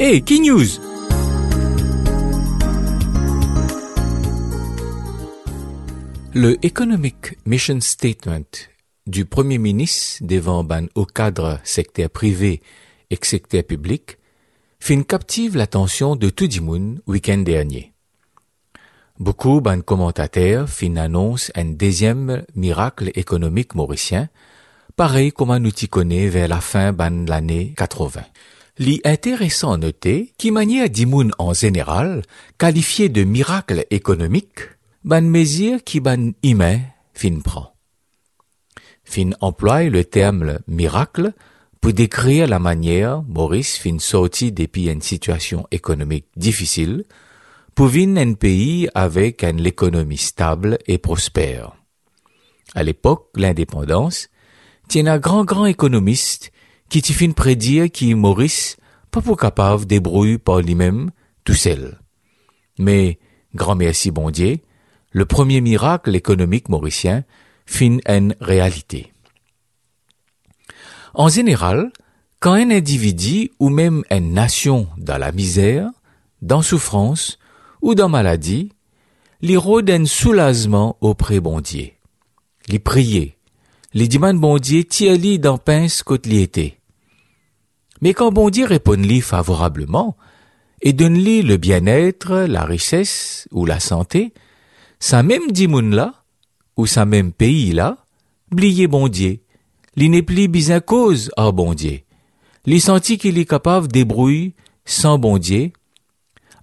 Hey, Key News! Le Economic Mission Statement du Premier ministre devant ban au cadre secteur privé et secteur public fin captive l'attention de tout le monde week-end dernier. Beaucoup de commentateurs fin annoncent un deuxième miracle économique mauricien, pareil comme nous t'y connaît vers la fin de l'année 80. L'intéressant à noter qui manière d'imoun en général qualifié de miracle économique, ban mesure qui ban humain fin prend. Fin emploie le terme miracle pour décrire la manière Maurice fin sorti depuis une situation économique difficile pour venir un pays avec une économie stable et prospère. À l'époque, l'indépendance, tient un grand grand économiste qui t'y fin prédire qui Maurice pas pour capable débrouiller par lui-même tout seul. Mais, grand merci bon Dieu, le premier miracle économique mauricien fin une réalité. En général, quand un individu ou même une nation dans la misère, dans souffrance ou dans maladie, les rôde un soulagement auprès bon Dieu. Les prier, les demande bon Dieu tiens-li dans pince était. Mais quand bon Dieu répond-li favorablement, et donne-li le bien-être, la richesse ou la santé, sa même dimoun là, ou sa même pays là, blier bon Dieu, bien cause à bon Dieu. Senti qu'il est capable débrouiller sans bon Dieu.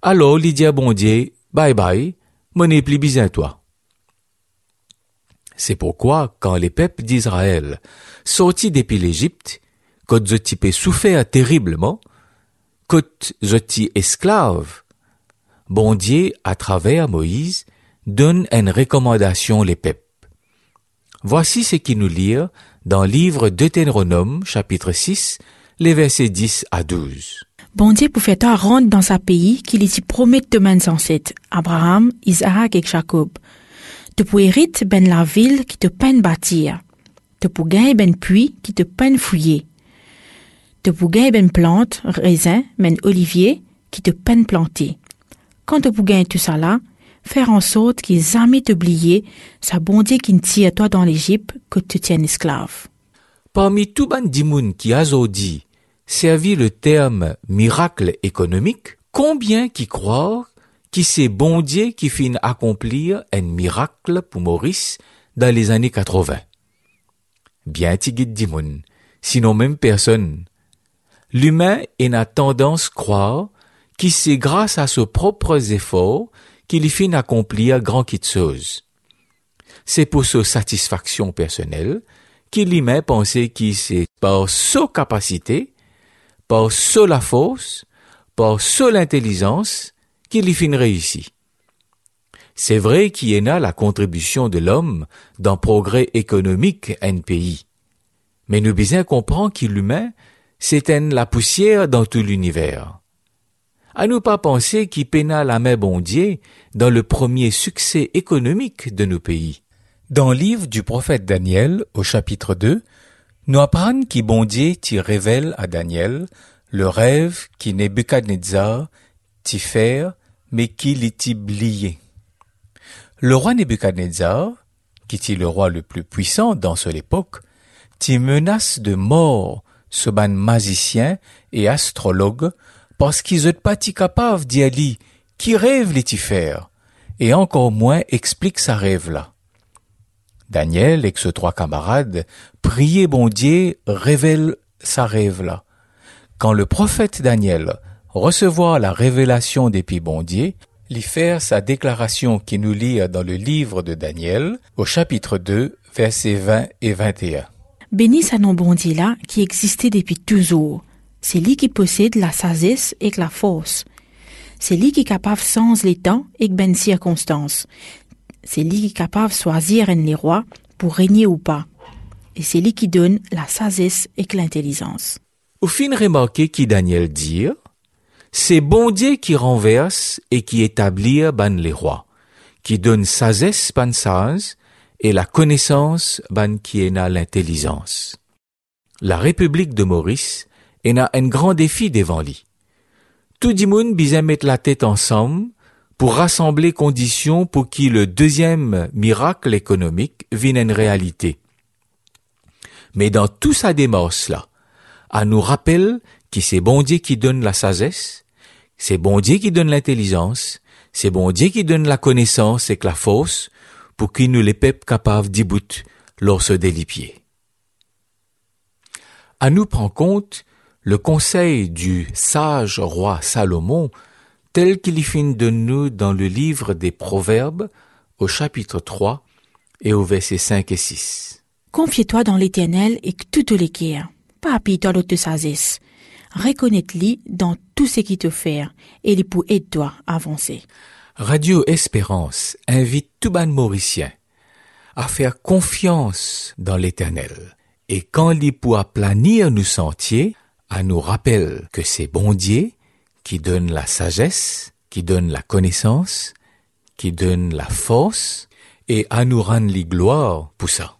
Alors, li dit bye bye, mon bien toi. C'est pourquoi, quand les peuples d'Israël sortis depuis l'Égypte, quand je souffert terriblement, quand esclave, bon Dieu, à travers Moïse, donne une recommandation les peuples. Voici ce qui nous lit dans le livre Deutéronome, chapitre 6, les versets 10 à 12. Bon Dieu pouvait rendre dans sa pays qu'il y promet de mains ancêtres, Abraham, Isaac et Jacob. Tu peux hériter ben la ville qui te peine bâtir. Tu peux gagner ben puits qui te peine fouiller. Peux gagner ben plante, raisin, ben olivier qui te peine planter. Quand peux gagner tout ça là, faire en sorte qu'ils jamais t'oublier sa bonté qui tire toi dans l'Égypte que tu tiens esclave. Parmi tout ban dimoun qui a dit, servi le terme miracle économique, combien qui croient qui c'est bon Dieu qui fin accomplir un miracle pour Maurice dans les années 80? Bien tigit dimoun, sinon même personne. L'humain a tendance croire qui c'est grâce à ses propres efforts qu'il fin accomplir grand chose. C'est pour sa satisfaction personnelle qu'il y met penser qu'il c'est par sa capacité, par sa force, par sa l'intelligence qu'il y fin réussit. C'est vrai qu'il y a la contribution de l'homme dans le progrès économique un pays. Mais nous bien comprendre qu'il l'humain, c'est la poussière dans tout l'univers à nous pas penser qui peina la main bondier dans le premier succès économique de nos pays. Dans le livre du prophète Daniel, au chapitre 2, nous apprenons qui bondier t'y révèle à Daniel le rêve qui Nebuchadnezzar t'y faire, mais qui l'y blié. Le roi Nebuchadnezzar, qui est le roi le plus puissant dans cette époque, t'y menace de mort ce ban magicien et astrologue parce qu'ils n'ont pas capables d'y aller, qui rêve les faire, et encore moins explique sa rêve là. Daniel et ses trois camarades priaient bon Dieu révèle sa rêve là. Quand le prophète Daniel recevoir la révélation depuis bon Dieu, lui faire sa déclaration qui nous lit dans le livre de Daniel, au chapitre 2, versets 20 et 21. Bénis sa nom bon Dieu là, qui existait depuis toujours, c'est lui qui possède la sagesse et la force. C'est lui qui est capable sans les temps et ben circonstances. C'est lui qui est capable de choisir les rois pour régner ou pas. Et c'est lui qui donne la sagesse et l'intelligence. Au fin remarqué qui Daniel dit, c'est bon Dieu qui renverse et qui établit ban les rois, qui donne sagesse ban sage et la connaissance ban qui l'intelligence. La République de Maurice et a un grand défi devant lui. Tout monde besoin mettre la tête ensemble pour rassembler conditions pour que le deuxième miracle économique vienne une réalité. Mais dans tout sa démarche là, à nous rappelle que c'est bon Dieu qui donne la sagesse, c'est bon Dieu qui donne l'intelligence, c'est bon Dieu qui donne la connaissance et que la force pour qu'il nous les peuples capables d'y bout lors des pieds. À nous prend compte le conseil du sage roi Salomon tel qu'il y finit de nous dans le livre des Proverbes au chapitre 3 et au verset 5 et 6. Confie-toi dans l'Éternel et que tout les guerres. Pas appuie-toi l'autre sagesse. Reconnais-le dans tout ce qui te fait et il pour aider-toi à avancer. Radio Espérance invite tout ban mauricien à faire confiance dans l'Éternel et quand il pourra planir nos sentiers, à nous rappeler que c'est bon Dieu qui donne la sagesse, qui donne la connaissance, qui donne la force, et à nous rendre les gloires pour ça.